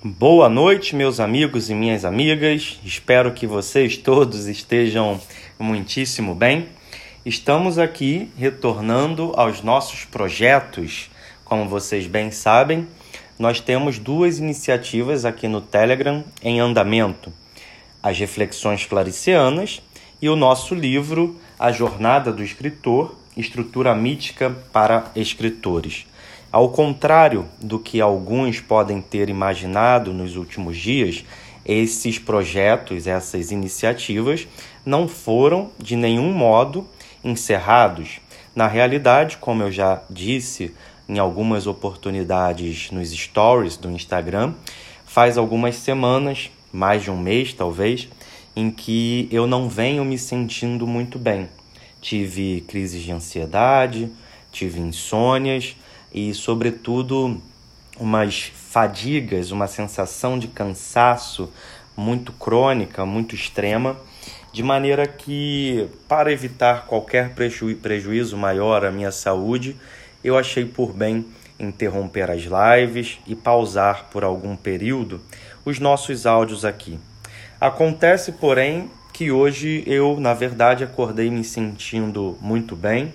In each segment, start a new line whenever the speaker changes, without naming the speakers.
Boa noite, meus amigos e minhas amigas. Espero que vocês todos estejam muitíssimo bem. Estamos aqui retornando aos nossos projetos. Como vocês bem sabem, nós temos duas iniciativas aqui no Telegram em andamento: as Reflexões Claricianas e o nosso livro A Jornada do Escritor Estrutura Mítica para Escritores. Ao contrário do que alguns podem ter imaginado nos últimos dias, esses projetos, essas iniciativas não foram de nenhum modo encerrados. Na realidade, como eu já disse em algumas oportunidades nos stories do Instagram, faz algumas semanas, mais de um mês talvez, em que eu não venho me sentindo muito bem. Tive crises de ansiedade, tive insônias e, sobretudo, umas fadigas, uma sensação de cansaço muito crônica, muito extrema, de maneira que, para evitar qualquer preju prejuízo maior à minha saúde, eu achei por bem interromper as lives e pausar por algum período os nossos áudios aqui. Acontece, porém, que hoje eu, na verdade, acordei me sentindo muito bem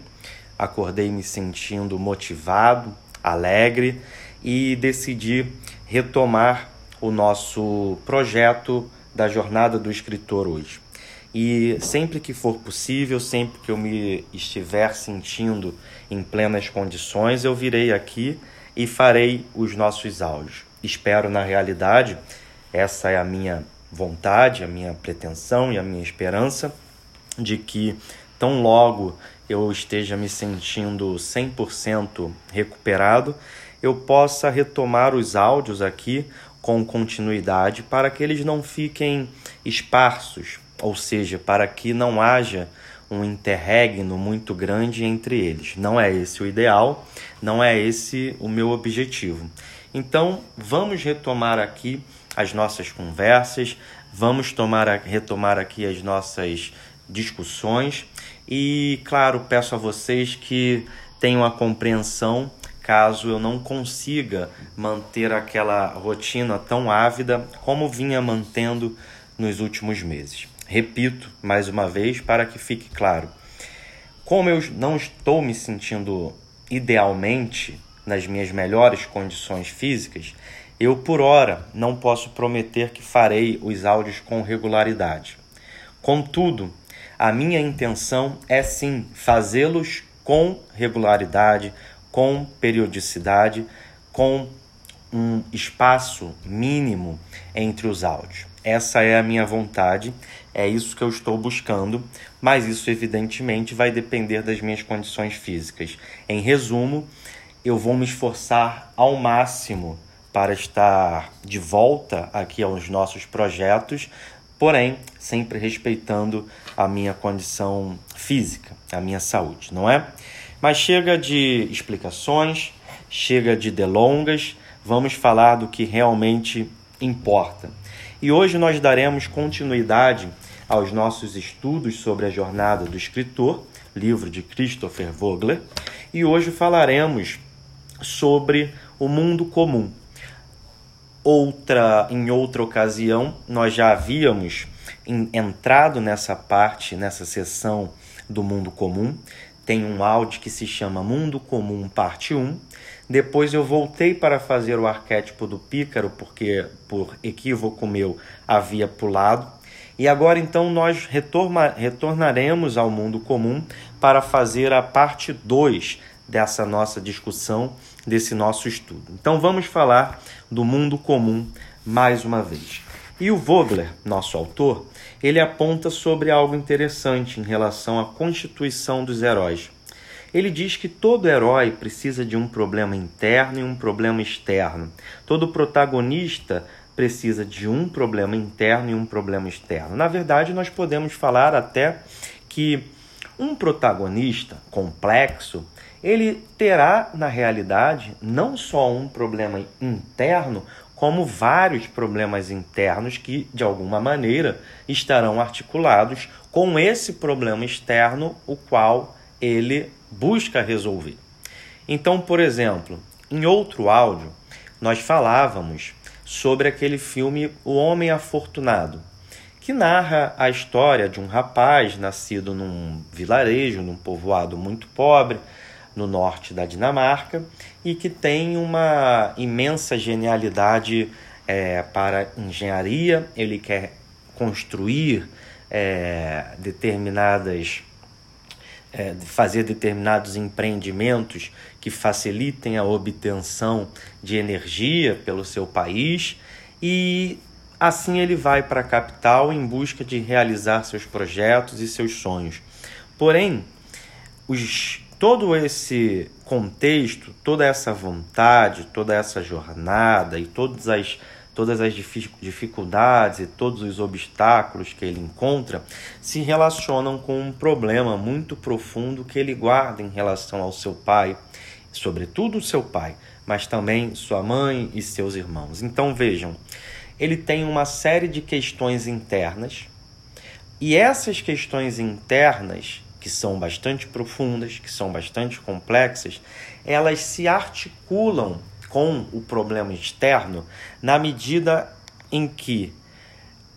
acordei me sentindo motivado, alegre e decidi retomar o nosso projeto da jornada do escritor hoje. E sempre que for possível, sempre que eu me estiver sentindo em plenas condições, eu virei aqui e farei os nossos áudios. Espero, na realidade, essa é a minha vontade, a minha pretensão e a minha esperança de que tão logo eu esteja me sentindo 100% recuperado, eu possa retomar os áudios aqui com continuidade para que eles não fiquem esparsos, ou seja, para que não haja um interregno muito grande entre eles. Não é esse o ideal, não é esse o meu objetivo. Então, vamos retomar aqui as nossas conversas, vamos tomar, retomar aqui as nossas discussões e, claro, peço a vocês que tenham a compreensão caso eu não consiga manter aquela rotina tão ávida como vinha mantendo nos últimos meses. Repito mais uma vez para que fique claro. Como eu não estou me sentindo idealmente nas minhas melhores condições físicas, eu por hora não posso prometer que farei os áudios com regularidade. Contudo, a minha intenção é sim fazê-los com regularidade, com periodicidade, com um espaço mínimo entre os áudios. Essa é a minha vontade, é isso que eu estou buscando, mas isso evidentemente vai depender das minhas condições físicas. Em resumo, eu vou me esforçar ao máximo para estar de volta aqui aos nossos projetos, porém sempre respeitando a minha condição física, a minha saúde, não é? Mas chega de explicações, chega de delongas, vamos falar do que realmente importa. E hoje nós daremos continuidade aos nossos estudos sobre a jornada do escritor, livro de Christopher Vogler, e hoje falaremos sobre o mundo comum. Outra, em outra ocasião, nós já havíamos entrado nessa parte, nessa sessão do mundo comum. Tem um áudio que se chama Mundo Comum, parte 1. Depois eu voltei para fazer o arquétipo do pícaro, porque por equívoco meu havia pulado. E agora então nós retorna, retornaremos ao mundo comum para fazer a parte 2 dessa nossa discussão, desse nosso estudo. Então vamos falar do mundo comum mais uma vez. E o Vogler, nosso autor, ele aponta sobre algo interessante em relação à constituição dos heróis. Ele diz que todo herói precisa de um problema interno e um problema externo. Todo protagonista precisa de um problema interno e um problema externo. Na verdade, nós podemos falar até que um protagonista complexo, ele terá na realidade não só um problema interno, como vários problemas internos que, de alguma maneira, estarão articulados com esse problema externo, o qual ele busca resolver. Então, por exemplo, em outro áudio, nós falávamos sobre aquele filme O Homem Afortunado, que narra a história de um rapaz nascido num vilarejo, num povoado muito pobre, no norte da Dinamarca, e que tem uma imensa genialidade é, para engenharia. Ele quer construir é, determinadas é, fazer determinados empreendimentos que facilitem a obtenção de energia pelo seu país e assim ele vai para a capital em busca de realizar seus projetos e seus sonhos. Porém, os, todo esse contexto, toda essa vontade, toda essa jornada e todas as todas as dificuldades e todos os obstáculos que ele encontra se relacionam com um problema muito profundo que ele guarda em relação ao seu pai, sobretudo seu pai, mas também sua mãe e seus irmãos. Então vejam, ele tem uma série de questões internas e essas questões internas que são bastante profundas, que são bastante complexas, elas se articulam com o problema externo na medida em que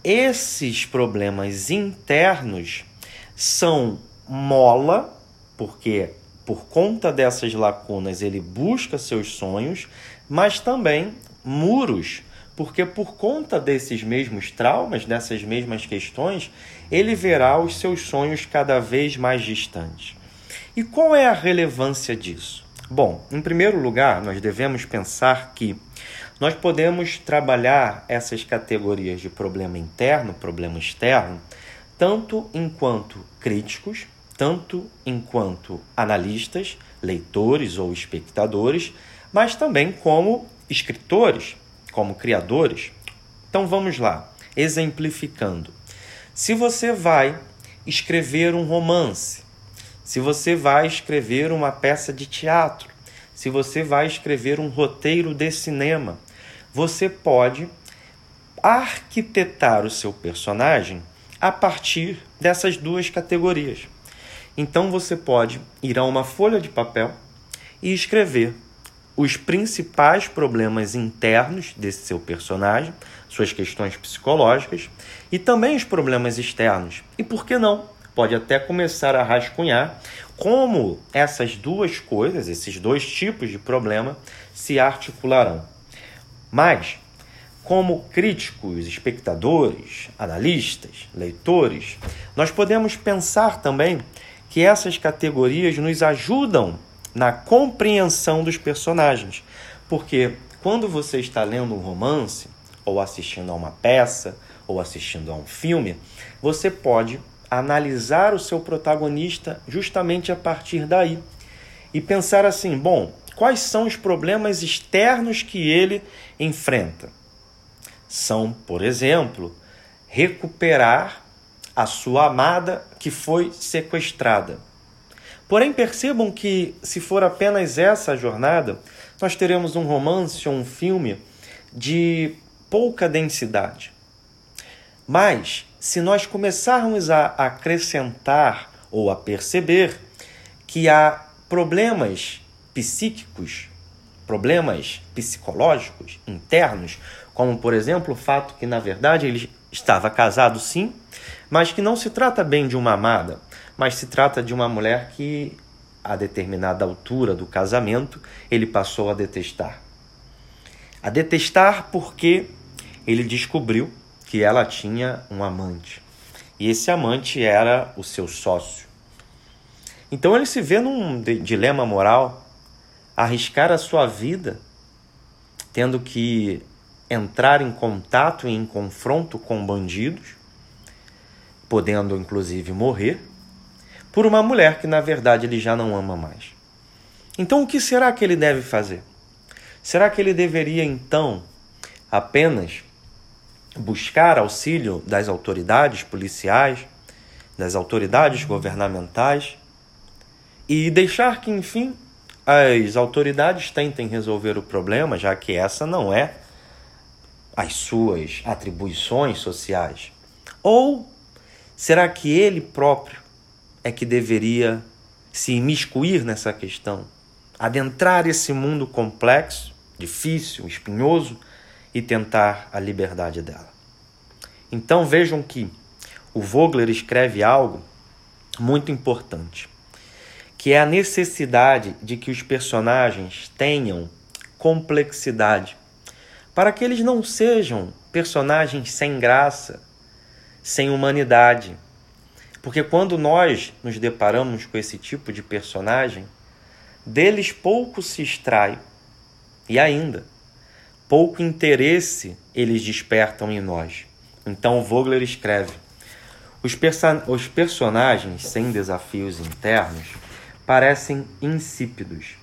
esses problemas internos são mola, porque por conta dessas lacunas ele busca seus sonhos, mas também muros, porque por conta desses mesmos traumas, dessas mesmas questões, ele verá os seus sonhos cada vez mais distantes. E qual é a relevância disso? Bom, em primeiro lugar, nós devemos pensar que nós podemos trabalhar essas categorias de problema interno, problema externo, tanto enquanto críticos, tanto enquanto analistas, leitores ou espectadores, mas também como escritores, como criadores. Então vamos lá, exemplificando. Se você vai escrever um romance, se você vai escrever uma peça de teatro, se você vai escrever um roteiro de cinema, você pode arquitetar o seu personagem a partir dessas duas categorias. Então você pode ir a uma folha de papel e escrever os principais problemas internos desse seu personagem, suas questões psicológicas e também os problemas externos. E por que não? pode até começar a rascunhar como essas duas coisas, esses dois tipos de problema, se articularão. Mas, como críticos, espectadores, analistas, leitores, nós podemos pensar também que essas categorias nos ajudam na compreensão dos personagens. Porque quando você está lendo um romance, ou assistindo a uma peça, ou assistindo a um filme, você pode analisar o seu protagonista justamente a partir daí e pensar assim: bom, quais são os problemas externos que ele enfrenta? São, por exemplo, recuperar a sua amada que foi sequestrada. Porém, percebam que, se for apenas essa jornada, nós teremos um romance ou um filme de pouca densidade. Mas, se nós começarmos a acrescentar ou a perceber que há problemas psíquicos, problemas psicológicos internos, como por exemplo o fato que na verdade ele estava casado sim, mas que não se trata bem de uma amada, mas se trata de uma mulher que a determinada altura do casamento ele passou a detestar. A detestar porque ele descobriu que ela tinha um amante. E esse amante era o seu sócio. Então ele se vê num dilema moral, arriscar a sua vida, tendo que entrar em contato e em confronto com bandidos, podendo inclusive morrer, por uma mulher que na verdade ele já não ama mais. Então o que será que ele deve fazer? Será que ele deveria então apenas buscar auxílio das autoridades policiais, das autoridades governamentais e deixar que, enfim, as autoridades tentem resolver o problema, já que essa não é as suas atribuições sociais? Ou será que ele próprio é que deveria se imiscuir nessa questão, adentrar esse mundo complexo, difícil, espinhoso? e tentar a liberdade dela. Então vejam que o Vogler escreve algo muito importante, que é a necessidade de que os personagens tenham complexidade, para que eles não sejam personagens sem graça, sem humanidade. Porque quando nós nos deparamos com esse tipo de personagem, deles pouco se extrai e ainda pouco interesse eles despertam em nós. Então Vogler escreve: os, perso os personagens sem desafios internos parecem insípidos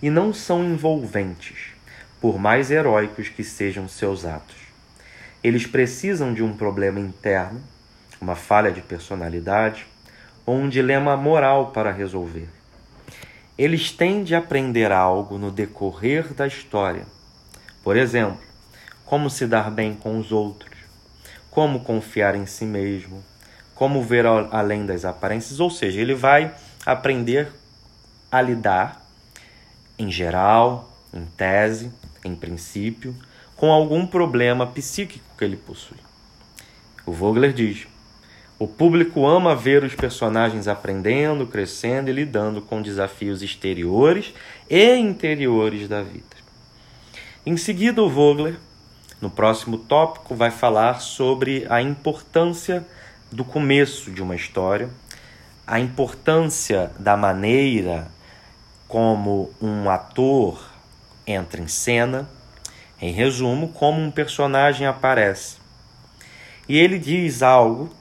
e não são envolventes, por mais heróicos que sejam seus atos. Eles precisam de um problema interno, uma falha de personalidade ou um dilema moral para resolver. Eles têm de aprender algo no decorrer da história. Por exemplo, como se dar bem com os outros, como confiar em si mesmo, como ver além das aparências, ou seja, ele vai aprender a lidar, em geral, em tese, em princípio, com algum problema psíquico que ele possui. O Vogler diz: o público ama ver os personagens aprendendo, crescendo e lidando com desafios exteriores e interiores da vida. Em seguida, o Vogler, no próximo tópico, vai falar sobre a importância do começo de uma história, a importância da maneira como um ator entra em cena, em resumo, como um personagem aparece. E ele diz algo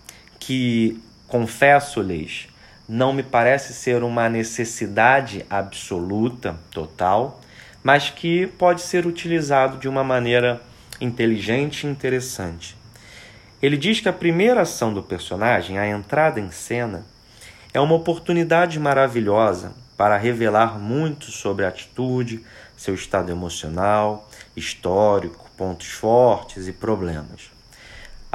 que, confesso-lhes, não me parece ser uma necessidade absoluta, total, mas que pode ser utilizado de uma maneira inteligente e interessante. Ele diz que a primeira ação do personagem, a entrada em cena, é uma oportunidade maravilhosa para revelar muito sobre a atitude, seu estado emocional, histórico, pontos fortes e problemas.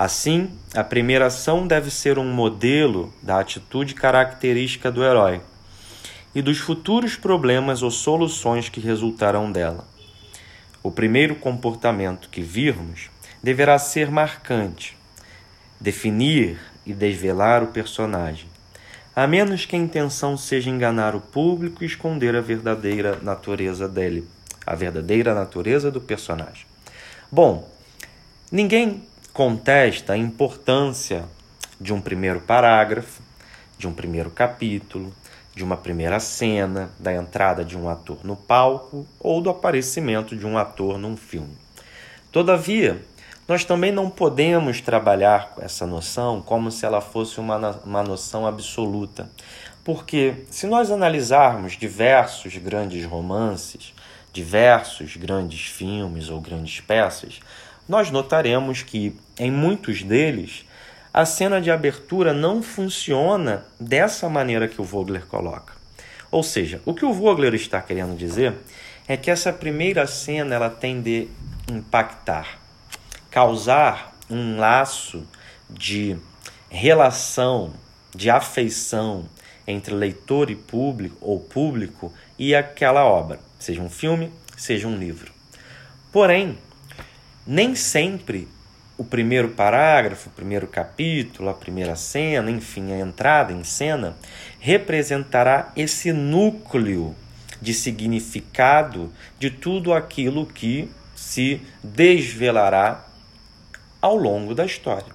Assim, a primeira ação deve ser um modelo da atitude característica do herói e dos futuros problemas ou soluções que resultarão dela. O primeiro comportamento que virmos deverá ser marcante, definir e desvelar o personagem, a menos que a intenção seja enganar o público e esconder a verdadeira natureza dele, a verdadeira natureza do personagem. Bom, ninguém contesta a importância de um primeiro parágrafo, de um primeiro capítulo, de uma primeira cena, da entrada de um ator no palco ou do aparecimento de um ator num filme. Todavia, nós também não podemos trabalhar com essa noção como se ela fosse uma, uma noção absoluta, porque se nós analisarmos diversos grandes romances, diversos grandes filmes ou grandes peças, nós notaremos que, em muitos deles, a cena de abertura não funciona dessa maneira que o Vogler coloca. Ou seja, o que o Vogler está querendo dizer é que essa primeira cena ela tem de impactar, causar um laço de relação, de afeição entre leitor e público ou público e aquela obra, seja um filme, seja um livro. Porém, nem sempre o primeiro parágrafo, o primeiro capítulo, a primeira cena, enfim, a entrada em cena, representará esse núcleo de significado de tudo aquilo que se desvelará ao longo da história.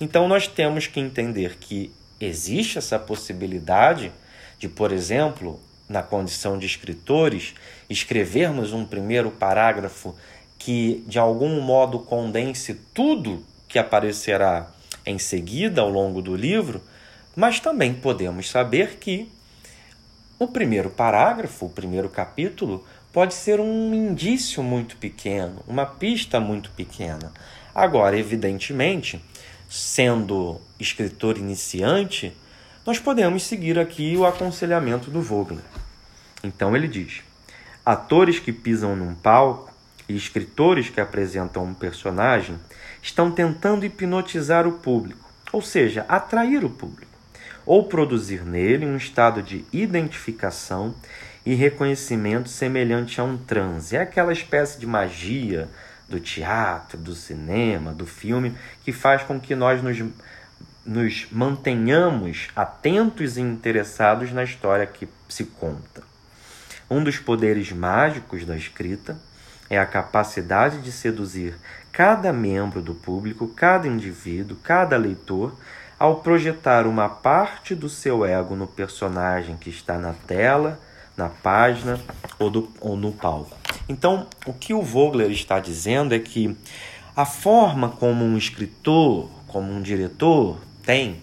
Então nós temos que entender que existe essa possibilidade de, por exemplo, na condição de escritores, escrevermos um primeiro parágrafo que de algum modo condense tudo que aparecerá em seguida ao longo do livro, mas também podemos saber que o primeiro parágrafo, o primeiro capítulo, pode ser um indício muito pequeno, uma pista muito pequena. Agora, evidentemente, sendo escritor iniciante, nós podemos seguir aqui o aconselhamento do Vogler. Então ele diz: atores que pisam num palco e escritores que apresentam um personagem estão tentando hipnotizar o público, ou seja, atrair o público, ou produzir nele um estado de identificação e reconhecimento semelhante a um transe. É aquela espécie de magia do teatro, do cinema, do filme, que faz com que nós nos, nos mantenhamos atentos e interessados na história que se conta. Um dos poderes mágicos da escrita é a capacidade de seduzir cada membro do público, cada indivíduo, cada leitor, ao projetar uma parte do seu ego no personagem que está na tela, na página ou, do, ou no palco. Então, o que o Vogler está dizendo é que a forma como um escritor, como um diretor tem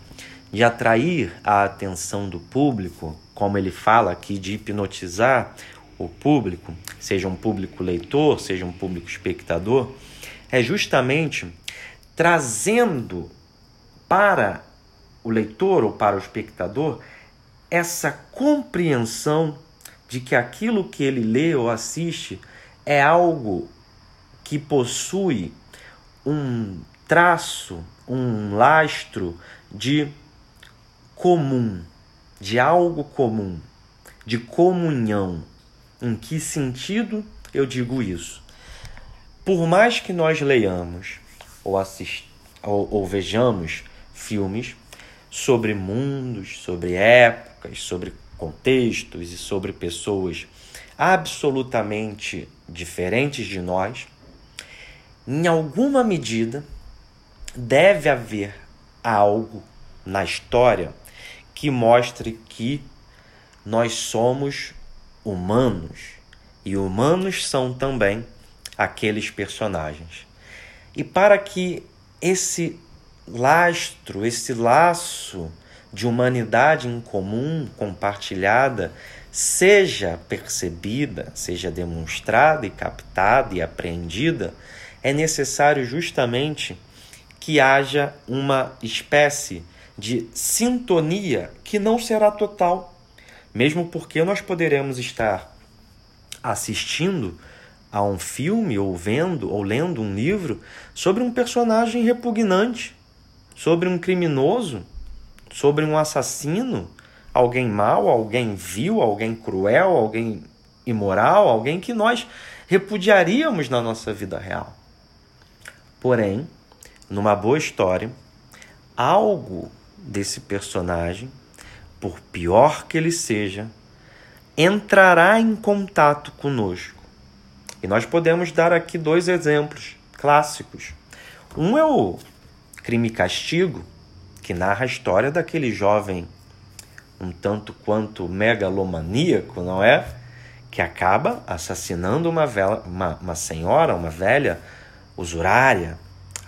de atrair a atenção do público, como ele fala aqui, de hipnotizar o público, seja um público leitor, seja um público espectador, é justamente trazendo para o leitor ou para o espectador essa compreensão de que aquilo que ele lê ou assiste é algo que possui um traço, um lastro de comum, de algo comum, de comunhão. Em que sentido eu digo isso? Por mais que nós leiamos ou, assist... ou, ou vejamos filmes sobre mundos, sobre épocas, sobre contextos e sobre pessoas absolutamente diferentes de nós, em alguma medida deve haver algo na história que mostre que nós somos humanos e humanos são também aqueles personagens. E para que esse lastro, esse laço de humanidade em comum, compartilhada, seja percebida, seja demonstrada e captada e apreendida, é necessário justamente que haja uma espécie de sintonia que não será total, mesmo porque nós poderemos estar assistindo a um filme ou vendo ou lendo um livro sobre um personagem repugnante, sobre um criminoso, sobre um assassino, alguém mau, alguém vil, alguém cruel, alguém imoral, alguém que nós repudiaríamos na nossa vida real. Porém, numa boa história, algo desse personagem, por pior que ele seja, entrará em contato conosco e nós podemos dar aqui dois exemplos clássicos. Um é o Crime e Castigo, que narra a história daquele jovem um tanto quanto megalomaníaco, não é? Que acaba assassinando uma, vela, uma, uma senhora, uma velha usurária,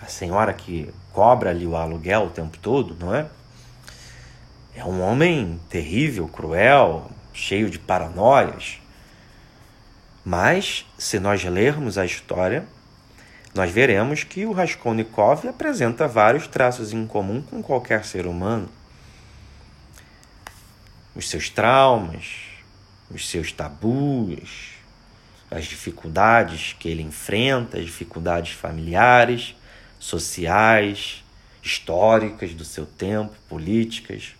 a senhora que cobra ali o aluguel o tempo todo, não é? É um homem terrível, cruel, cheio de paranoias. Mas, se nós lermos a história, nós veremos que o Raskolnikov apresenta vários traços em comum com qualquer ser humano. Os seus traumas, os seus tabus, as dificuldades que ele enfrenta, as dificuldades familiares, sociais, históricas do seu tempo, políticas.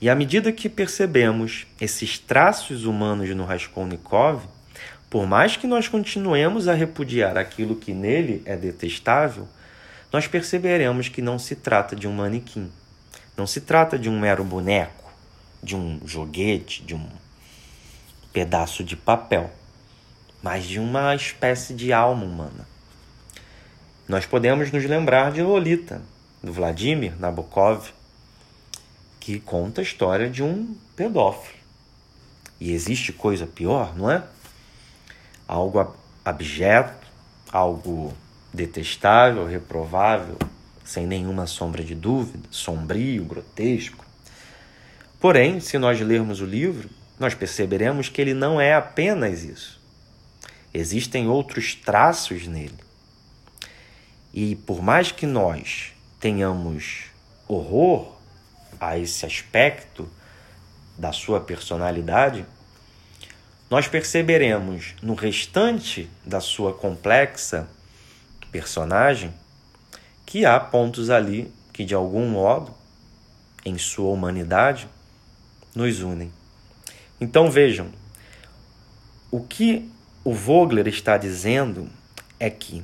E à medida que percebemos esses traços humanos no Raskolnikov, por mais que nós continuemos a repudiar aquilo que nele é detestável, nós perceberemos que não se trata de um manequim, não se trata de um mero boneco, de um joguete, de um pedaço de papel, mas de uma espécie de alma humana. Nós podemos nos lembrar de Lolita, do Vladimir Nabokov, que conta a história de um pedófilo. E existe coisa pior, não é? algo abjeto, algo detestável, reprovável, sem nenhuma sombra de dúvida, sombrio, grotesco. Porém, se nós lermos o livro, nós perceberemos que ele não é apenas isso. Existem outros traços nele. E por mais que nós tenhamos horror a esse aspecto da sua personalidade, nós perceberemos no restante da sua complexa personagem que há pontos ali que, de algum modo, em sua humanidade, nos unem. Então vejam, o que o Vogler está dizendo é que,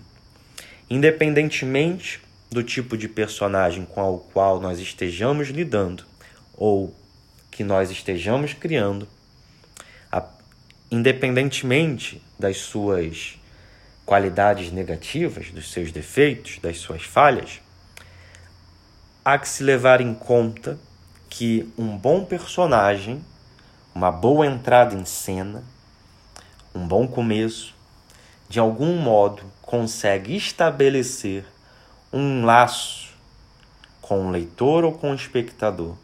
independentemente do tipo de personagem com o qual nós estejamos lidando ou que nós estejamos criando, independentemente das suas qualidades negativas, dos seus defeitos, das suas falhas, há que se levar em conta que um bom personagem, uma boa entrada em cena, um bom começo, de algum modo consegue estabelecer um laço com o leitor ou com o espectador.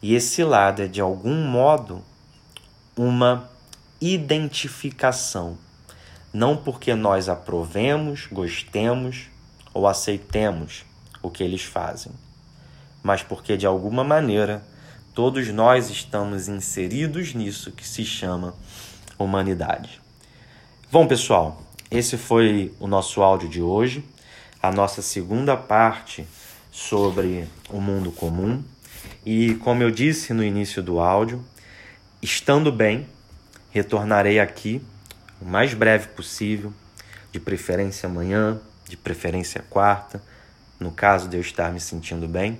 E esse lado é, de algum modo, uma identificação. Não porque nós aprovemos, gostemos ou aceitemos o que eles fazem, mas porque, de alguma maneira, todos nós estamos inseridos nisso que se chama humanidade. Bom, pessoal, esse foi o nosso áudio de hoje a nossa segunda parte sobre o mundo comum. E como eu disse no início do áudio, estando bem, retornarei aqui o mais breve possível, de preferência amanhã, de preferência quarta, no caso de eu estar me sentindo bem,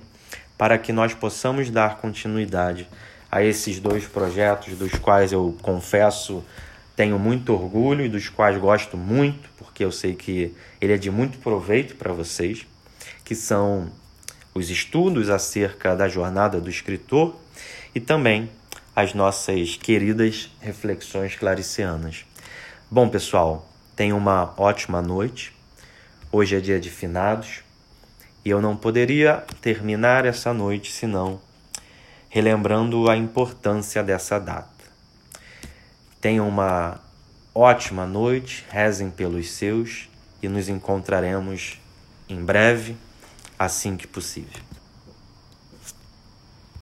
para que nós possamos dar continuidade a esses dois projetos dos quais eu confesso tenho muito orgulho e dos quais gosto muito, porque eu sei que ele é de muito proveito para vocês, que são os estudos acerca da jornada do escritor e também as nossas queridas reflexões claricianas. Bom, pessoal, tenham uma ótima noite. Hoje é dia de finados e eu não poderia terminar essa noite senão relembrando a importância dessa data. Tenham uma ótima noite, rezem pelos seus e nos encontraremos em breve, assim que possível.